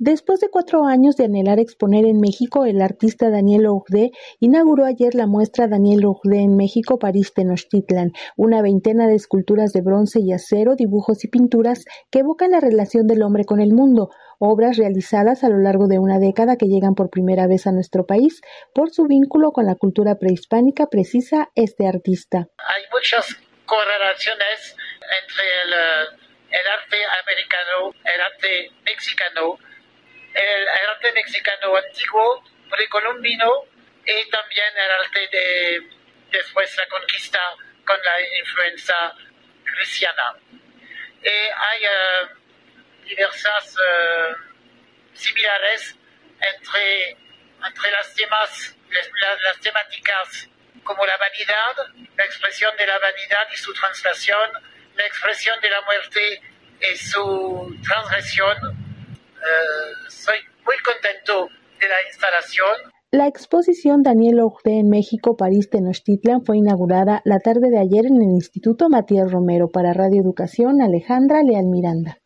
Después de cuatro años de anhelar exponer en México, el artista Daniel Ougde inauguró ayer la muestra Daniel Ougde en México, París, Tenochtitlan, una veintena de esculturas de bronce y acero, dibujos y pinturas que evocan la relación del hombre con el mundo, obras realizadas a lo largo de una década que llegan por primera vez a nuestro país por su vínculo con la cultura prehispánica, precisa este artista. Hay muchas correlaciones entre el, el arte americano, el arte mexicano, el arte mexicano antiguo, precolombino, y también el arte de después la conquista con la influencia cristiana. Y hay uh, diversas uh, similares entre, entre las temas, las, temáticas como la vanidad, la expresión de la vanidad y su translación, la expresión de la muerte y su transgresión, eh, soy muy contento de la instalación. La exposición Daniel Ougde en México, París, Tenochtitlan fue inaugurada la tarde de ayer en el Instituto Matías Romero para Radio Educación Alejandra Leal Miranda.